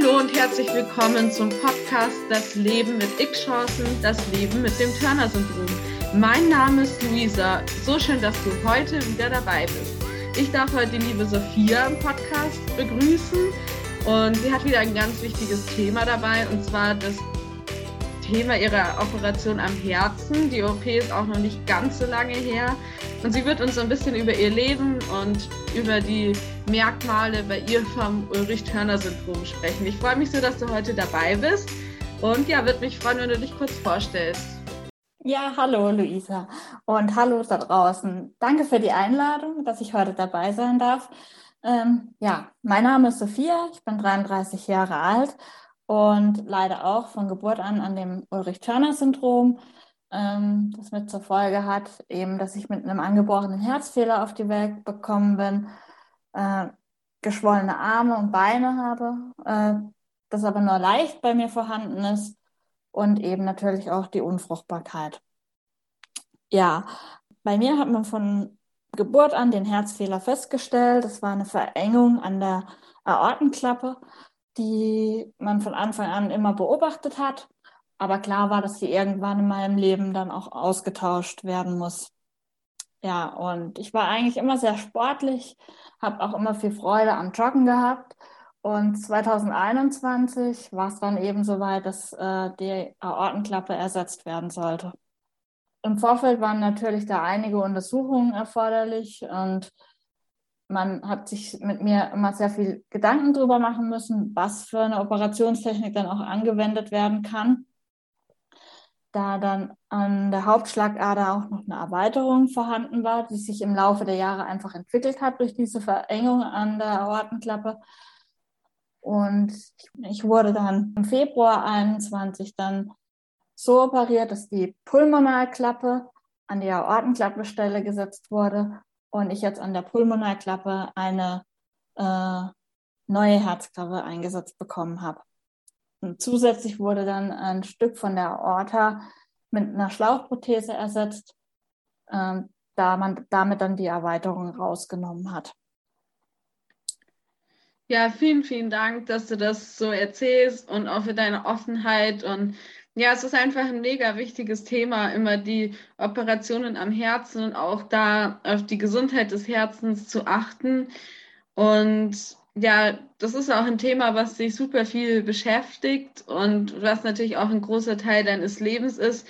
Hallo und herzlich willkommen zum Podcast Das Leben mit X-Chancen, das Leben mit dem Turner-Syndrom. Mein Name ist Luisa. So schön, dass du heute wieder dabei bist. Ich darf heute die liebe Sophia im Podcast begrüßen und sie hat wieder ein ganz wichtiges Thema dabei und zwar das Thema ihrer Operation am Herzen. Die OP ist auch noch nicht ganz so lange her und sie wird uns ein bisschen über ihr Leben und über die Merkmale bei ihr vom Ulrich-Törner-Syndrom sprechen. Ich freue mich so, dass du heute dabei bist und ja, würde mich freuen, wenn du dich kurz vorstellst. Ja, hallo Luisa und hallo da draußen. Danke für die Einladung, dass ich heute dabei sein darf. Ähm, ja, mein Name ist Sophia, ich bin 33 Jahre alt und leide auch von Geburt an an dem Ulrich-Törner-Syndrom, ähm, das mit zur Folge hat, eben, dass ich mit einem angeborenen Herzfehler auf die Welt gekommen bin, äh, geschwollene Arme und Beine habe, äh, das aber nur leicht bei mir vorhanden ist und eben natürlich auch die Unfruchtbarkeit. Ja, bei mir hat man von Geburt an den Herzfehler festgestellt. Das war eine Verengung an der Aortenklappe, die man von Anfang an immer beobachtet hat. Aber klar war, dass sie irgendwann in meinem Leben dann auch ausgetauscht werden muss. Ja, und ich war eigentlich immer sehr sportlich, habe auch immer viel Freude am Joggen gehabt und 2021 war es dann eben soweit, dass äh, die Aortenklappe ersetzt werden sollte. Im Vorfeld waren natürlich da einige Untersuchungen erforderlich und man hat sich mit mir immer sehr viel Gedanken darüber machen müssen, was für eine Operationstechnik dann auch angewendet werden kann. Da dann an der Hauptschlagader auch noch eine Erweiterung vorhanden war, die sich im Laufe der Jahre einfach entwickelt hat durch diese Verengung an der Aortenklappe, und ich wurde dann im Februar 21 dann so operiert, dass die Pulmonalklappe an die Aortenklappestelle gesetzt wurde und ich jetzt an der Pulmonalklappe eine äh, neue Herzklappe eingesetzt bekommen habe. Und zusätzlich wurde dann ein Stück von der Aorta mit einer Schlauchprothese ersetzt, äh, da man damit dann die Erweiterung rausgenommen hat. Ja, vielen, vielen Dank, dass du das so erzählst und auch für deine Offenheit. Und ja, es ist einfach ein mega wichtiges Thema, immer die Operationen am Herzen und auch da auf die Gesundheit des Herzens zu achten. Und ja, das ist auch ein Thema, was dich super viel beschäftigt und was natürlich auch ein großer Teil deines Lebens ist.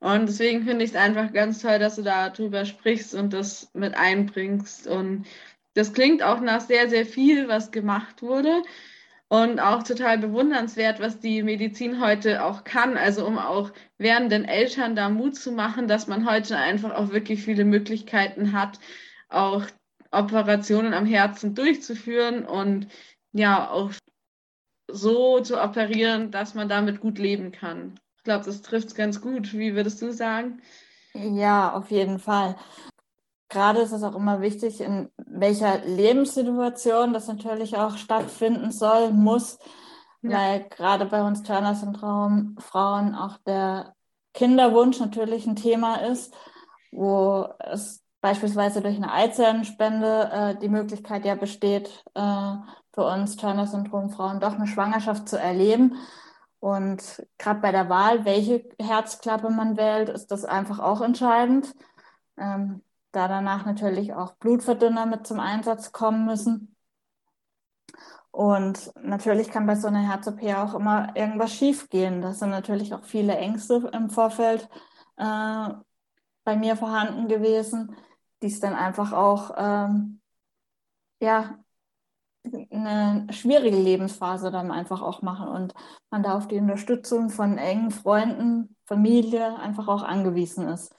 Und deswegen finde ich es einfach ganz toll, dass du darüber sprichst und das mit einbringst. Und das klingt auch nach sehr, sehr viel, was gemacht wurde. Und auch total bewundernswert, was die Medizin heute auch kann. Also um auch werdenden Eltern da Mut zu machen, dass man heute einfach auch wirklich viele Möglichkeiten hat, auch Operationen am Herzen durchzuführen und ja, auch so zu operieren, dass man damit gut leben kann. Ich glaube, das trifft es ganz gut. Wie würdest du sagen? Ja, auf jeden Fall gerade ist es auch immer wichtig, in welcher Lebenssituation das natürlich auch stattfinden soll, muss, ja. weil gerade bei uns Turner-Syndrom Frauen auch der Kinderwunsch natürlich ein Thema ist, wo es beispielsweise durch eine Eizellenspende äh, die Möglichkeit ja besteht, äh, für uns Turner-Syndrom Frauen doch eine Schwangerschaft zu erleben. Und gerade bei der Wahl, welche Herzklappe man wählt, ist das einfach auch entscheidend. Ähm, da danach natürlich auch Blutverdünner mit zum Einsatz kommen müssen. Und natürlich kann bei so einer Herz-OP auch immer irgendwas schiefgehen. Das sind natürlich auch viele Ängste im Vorfeld äh, bei mir vorhanden gewesen, die es dann einfach auch ähm, ja, eine schwierige Lebensphase dann einfach auch machen und man da auf die Unterstützung von engen Freunden, Familie einfach auch angewiesen ist.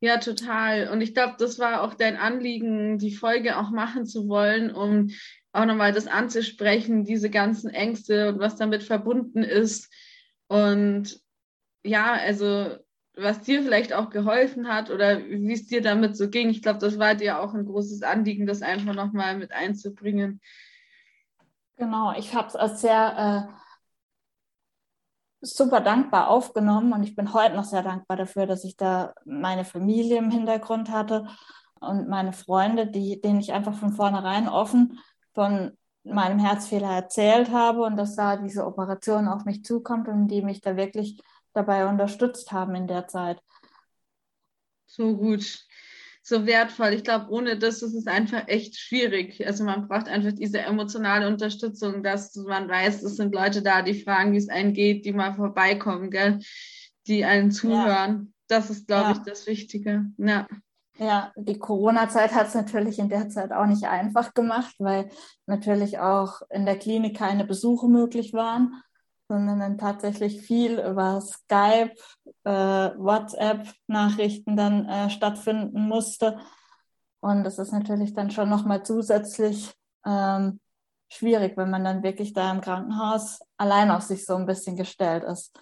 Ja, total. Und ich glaube, das war auch dein Anliegen, die Folge auch machen zu wollen, um auch nochmal das anzusprechen, diese ganzen Ängste und was damit verbunden ist. Und ja, also was dir vielleicht auch geholfen hat oder wie es dir damit so ging. Ich glaube, das war dir auch ein großes Anliegen, das einfach nochmal mit einzubringen. Genau, ich habe es als sehr äh, super dankbar aufgenommen und ich bin heute noch sehr dankbar dafür, dass ich da meine Familie im Hintergrund hatte und meine Freunde, die, denen ich einfach von vornherein offen von meinem Herzfehler erzählt habe und dass da diese Operation auf mich zukommt und die mich da wirklich dabei unterstützt haben in der Zeit. So gut, so wertvoll. Ich glaube, ohne das ist es einfach echt schwierig. Also man braucht einfach diese emotionale Unterstützung, dass man weiß, es sind Leute da, die fragen, wie es einem geht, die mal vorbeikommen, gell? die einen zuhören. Ja. Das ist, glaube ja. ich, das Wichtige. Ja. Ja, die Corona-Zeit hat es natürlich in der Zeit auch nicht einfach gemacht, weil natürlich auch in der Klinik keine Besuche möglich waren, sondern dann tatsächlich viel über Skype, äh, WhatsApp-Nachrichten dann äh, stattfinden musste. Und das ist natürlich dann schon nochmal zusätzlich ähm, schwierig, wenn man dann wirklich da im Krankenhaus allein auf sich so ein bisschen gestellt ist.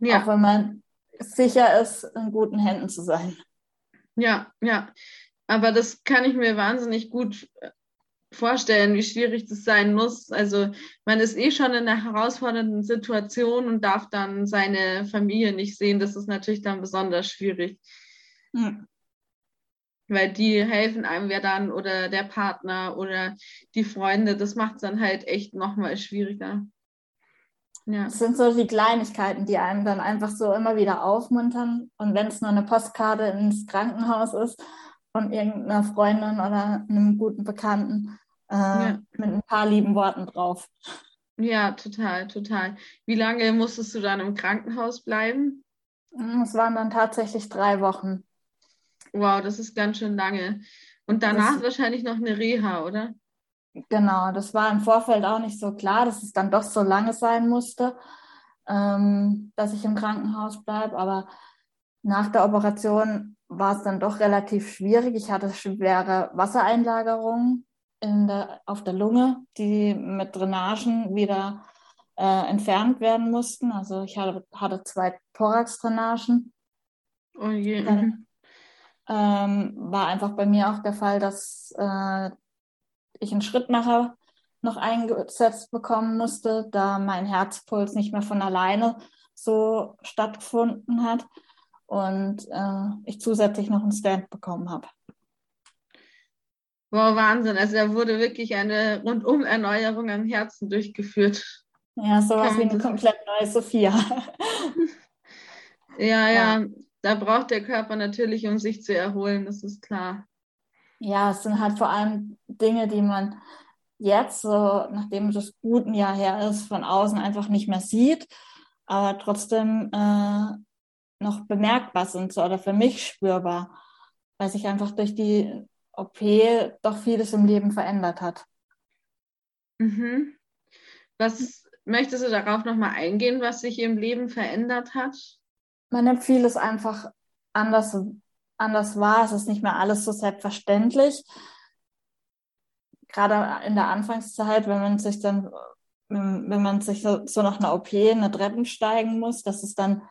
Ja. Auch wenn man sicher ist, in guten Händen zu sein. Ja, ja. Aber das kann ich mir wahnsinnig gut vorstellen, wie schwierig das sein muss. Also man ist eh schon in einer herausfordernden Situation und darf dann seine Familie nicht sehen. Das ist natürlich dann besonders schwierig. Hm. Weil die helfen einem ja dann oder der Partner oder die Freunde. Das macht es dann halt echt nochmal schwieriger. Ja. Das sind so die Kleinigkeiten, die einem dann einfach so immer wieder aufmuntern. Und wenn es nur eine Postkarte ins Krankenhaus ist von irgendeiner Freundin oder einem guten Bekannten äh, ja. mit ein paar lieben Worten drauf. Ja, total, total. Wie lange musstest du dann im Krankenhaus bleiben? Es waren dann tatsächlich drei Wochen. Wow, das ist ganz schön lange. Und danach das, wahrscheinlich noch eine Reha, oder? Genau, das war im Vorfeld auch nicht so klar, dass es dann doch so lange sein musste, ähm, dass ich im Krankenhaus bleibe. Aber nach der Operation war es dann doch relativ schwierig. Ich hatte schwere Wassereinlagerungen in der, auf der Lunge, die mit Drainagen wieder äh, entfernt werden mussten. Also ich hatte, hatte zwei Thorax-Drainagen. Oh je. Dann, mhm. ähm, war einfach bei mir auch der Fall, dass äh, ich einen Schrittmacher noch eingesetzt bekommen musste, da mein Herzpuls nicht mehr von alleine so stattgefunden hat und äh, ich zusätzlich noch einen Stand bekommen habe. Wow, Wahnsinn. Also da wurde wirklich eine Rundum-Erneuerung am Herzen durchgeführt. Ja, sowas wie eine komplett neue Sophia. ja, ja, ja, da braucht der Körper natürlich, um sich zu erholen, das ist klar ja, es sind halt vor allem Dinge, die man jetzt, so nachdem das gut ein Jahr her ist, von außen einfach nicht mehr sieht, aber trotzdem äh, noch bemerkbar sind so, oder für mich spürbar, weil sich einfach durch die OP doch vieles im Leben verändert hat. Mhm. Was möchtest du darauf nochmal eingehen, was sich im Leben verändert hat? Man nimmt vieles einfach anders anders war. Es ist nicht mehr alles so selbstverständlich. Gerade in der Anfangszeit, wenn man sich dann, wenn man sich so, so nach einer OP eine Treppen steigen muss, dass es dann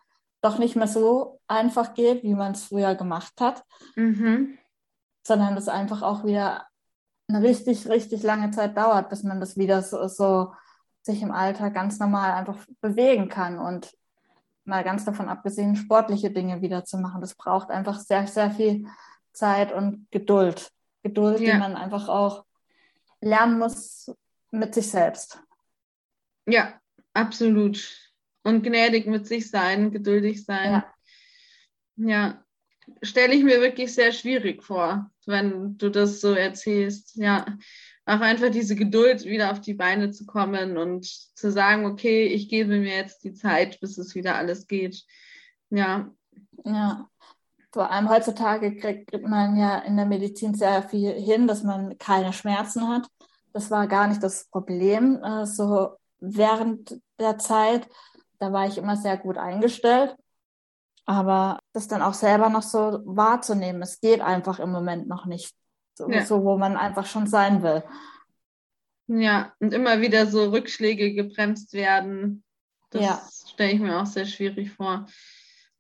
doch nicht mehr so einfach geht, wie man es früher gemacht hat, mhm. sondern es einfach auch wieder eine richtig, richtig lange Zeit dauert, bis man das wieder so, so sich im Alltag ganz normal einfach bewegen kann. Und mal ganz davon abgesehen, sportliche Dinge wieder zu machen. Das braucht einfach sehr, sehr viel Zeit und Geduld. Geduld, ja. die man einfach auch lernen muss mit sich selbst. Ja, absolut. Und gnädig mit sich sein, geduldig sein. Ja. ja. Stelle ich mir wirklich sehr schwierig vor, wenn du das so erzählst. Ja auch einfach diese Geduld, wieder auf die Beine zu kommen und zu sagen, okay, ich gebe mir jetzt die Zeit, bis es wieder alles geht. Ja. Ja. Vor allem heutzutage kriegt man ja in der Medizin sehr viel hin, dass man keine Schmerzen hat. Das war gar nicht das Problem. Äh, so während der Zeit, da war ich immer sehr gut eingestellt. Aber das dann auch selber noch so wahrzunehmen, es geht einfach im Moment noch nicht so, ja. so, wo man einfach schon sein will. Ja, und immer wieder so Rückschläge gebremst werden. Das ja. stelle ich mir auch sehr schwierig vor,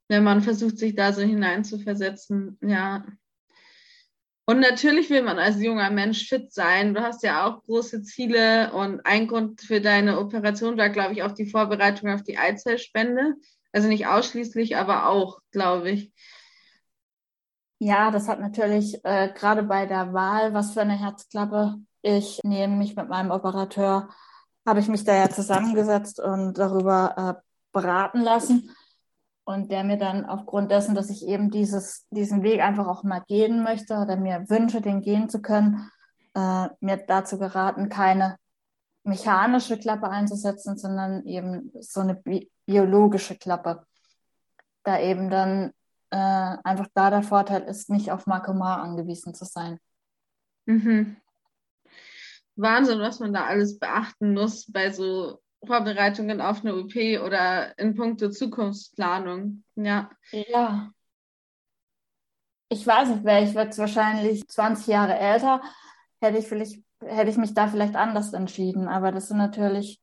wenn man versucht, sich da so hineinzuversetzen. Ja. Und natürlich will man als junger Mensch fit sein. Du hast ja auch große Ziele und ein Grund für deine Operation war, glaube ich, auch die Vorbereitung auf die Eizellspende. Also nicht ausschließlich, aber auch, glaube ich. Ja, das hat natürlich äh, gerade bei der Wahl, was für eine Herzklappe ich nehme mich mit meinem Operateur, habe ich mich da ja zusammengesetzt und darüber äh, beraten lassen. Und der mir dann aufgrund dessen, dass ich eben dieses, diesen Weg einfach auch mal gehen möchte oder mir wünsche, den gehen zu können, äh, mir dazu geraten, keine mechanische Klappe einzusetzen, sondern eben so eine bi biologische Klappe. Da eben dann äh, einfach da der Vorteil ist, nicht auf Makomar angewiesen zu sein. Mhm. Wahnsinn, was man da alles beachten muss bei so Vorbereitungen auf eine OP oder in puncto Zukunftsplanung. Ja. Ja. Ich weiß nicht, wäre ich jetzt wahrscheinlich 20 Jahre älter, hätte ich vielleicht, hätte ich mich da vielleicht anders entschieden. Aber das sind natürlich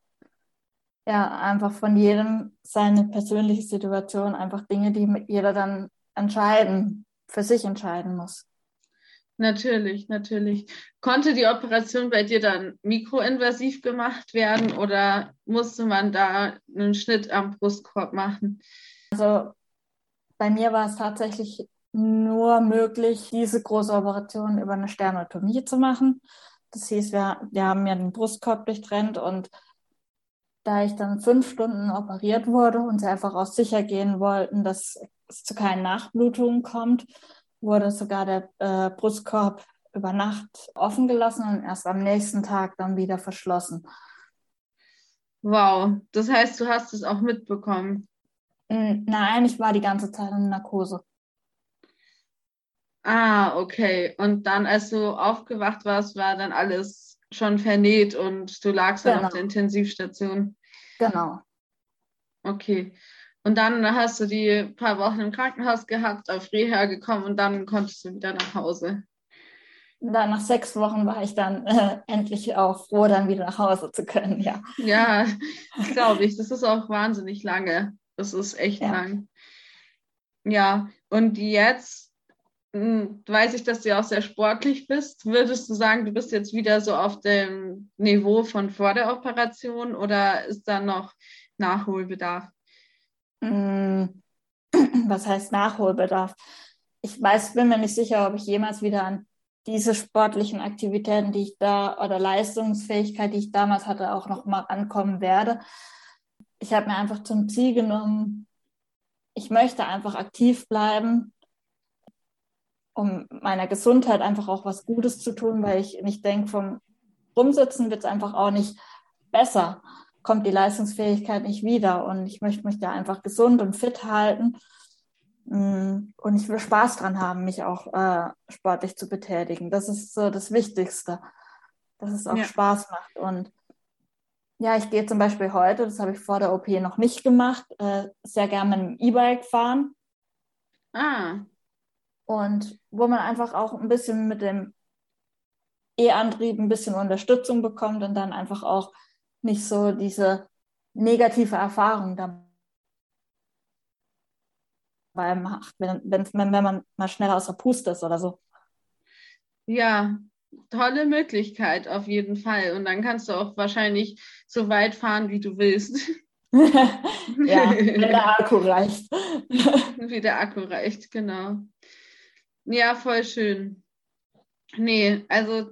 ja einfach von jedem seine persönliche Situation, einfach Dinge, die jeder dann entscheiden, für sich entscheiden muss. Natürlich, natürlich. Konnte die Operation bei dir dann mikroinvasiv gemacht werden oder musste man da einen Schnitt am Brustkorb machen? Also bei mir war es tatsächlich nur möglich, diese große Operation über eine Sternotomie zu machen. Das hieß, wir, wir haben mir den Brustkorb durchtrennt und da ich dann fünf Stunden operiert wurde und sie einfach auch sicher gehen wollten, dass es zu keinen Nachblutungen kommt, wurde sogar der äh, Brustkorb über Nacht offen gelassen und erst am nächsten Tag dann wieder verschlossen. Wow, das heißt, du hast es auch mitbekommen? Nein, ich war die ganze Zeit in Narkose. Ah, okay. Und dann, als du aufgewacht warst, war dann alles schon vernäht und du lagst dann genau. auf der Intensivstation. Genau. Okay. Und dann hast du die paar Wochen im Krankenhaus gehabt, auf Reha gekommen und dann konntest du wieder nach Hause. dann nach sechs Wochen war ich dann äh, endlich auch froh, dann wieder nach Hause zu können, ja. Ja, glaube ich. Das ist auch wahnsinnig lange. Das ist echt ja. lang. Ja, und jetzt hm, weiß ich, dass du auch sehr sportlich bist. Würdest du sagen, du bist jetzt wieder so auf dem Niveau von vor der Operation oder ist da noch Nachholbedarf? Mm, was heißt Nachholbedarf? Ich weiß, bin mir nicht sicher, ob ich jemals wieder an diese sportlichen Aktivitäten, die ich da oder Leistungsfähigkeit, die ich damals hatte, auch noch mal ankommen werde. Ich habe mir einfach zum Ziel genommen, ich möchte einfach aktiv bleiben, um meiner Gesundheit einfach auch was Gutes zu tun, weil ich nicht denke, vom Rumsitzen wird es einfach auch nicht besser kommt die Leistungsfähigkeit nicht wieder. Und ich möchte mich da einfach gesund und fit halten. Mm, und ich will Spaß dran haben, mich auch äh, sportlich zu betätigen. Das ist so das Wichtigste, dass es auch ja. Spaß macht. Und ja, ich gehe zum Beispiel heute, das habe ich vor der OP noch nicht gemacht, äh, sehr gerne mit dem E-Bike fahren. Ah. Und wo man einfach auch ein bisschen mit dem E-Antrieb ein bisschen Unterstützung bekommt und dann einfach auch nicht so diese negative Erfahrung dabei macht, wenn, wenn, wenn man mal schneller aus der Puste ist oder so. Ja, tolle Möglichkeit auf jeden Fall. Und dann kannst du auch wahrscheinlich so weit fahren, wie du willst. ja, wenn der Akku reicht. wie der Akku reicht, genau. Ja, voll schön. Nee, also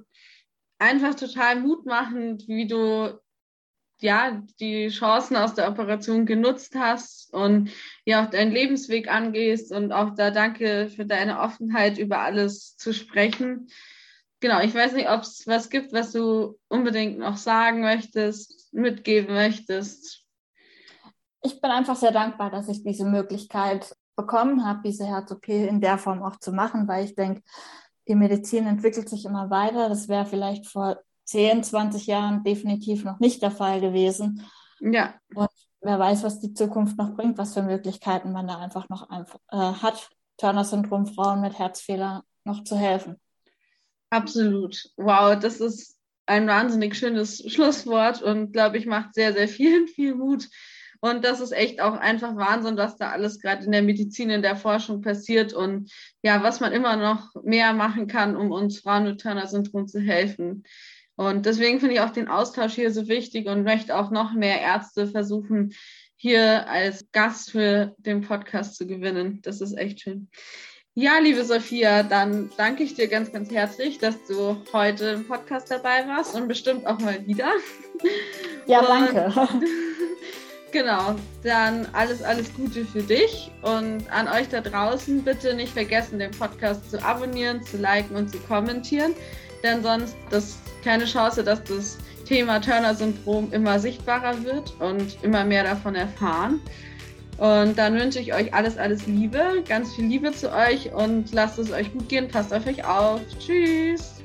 einfach total mutmachend, wie du ja, die Chancen aus der Operation genutzt hast und ja auch deinen Lebensweg angehst und auch da danke für deine Offenheit, über alles zu sprechen. Genau, ich weiß nicht, ob es was gibt, was du unbedingt noch sagen möchtest, mitgeben möchtest. Ich bin einfach sehr dankbar, dass ich diese Möglichkeit bekommen habe, diese Herz-OP in der Form auch zu machen, weil ich denke, die Medizin entwickelt sich immer weiter. Das wäre vielleicht vor 10, 20 Jahren definitiv noch nicht der Fall gewesen. Ja. Und wer weiß, was die Zukunft noch bringt, was für Möglichkeiten man da einfach noch einfach, äh, hat, Turner-Syndrom Frauen mit Herzfehler noch zu helfen. Absolut. Wow, das ist ein wahnsinnig schönes Schlusswort und glaube ich macht sehr, sehr vielen viel Mut. Und das ist echt auch einfach Wahnsinn, was da alles gerade in der Medizin, in der Forschung passiert und ja, was man immer noch mehr machen kann, um uns Frauen mit Turner-Syndrom zu helfen. Und deswegen finde ich auch den Austausch hier so wichtig und möchte auch noch mehr Ärzte versuchen, hier als Gast für den Podcast zu gewinnen. Das ist echt schön. Ja, liebe Sophia, dann danke ich dir ganz, ganz herzlich, dass du heute im Podcast dabei warst und bestimmt auch mal wieder. Ja, danke. Genau, dann alles, alles Gute für dich und an euch da draußen bitte nicht vergessen, den Podcast zu abonnieren, zu liken und zu kommentieren, denn sonst ist keine Chance, dass das Thema Turner-Syndrom immer sichtbarer wird und immer mehr davon erfahren. Und dann wünsche ich euch alles, alles Liebe, ganz viel Liebe zu euch und lasst es euch gut gehen, passt auf euch auf. Tschüss.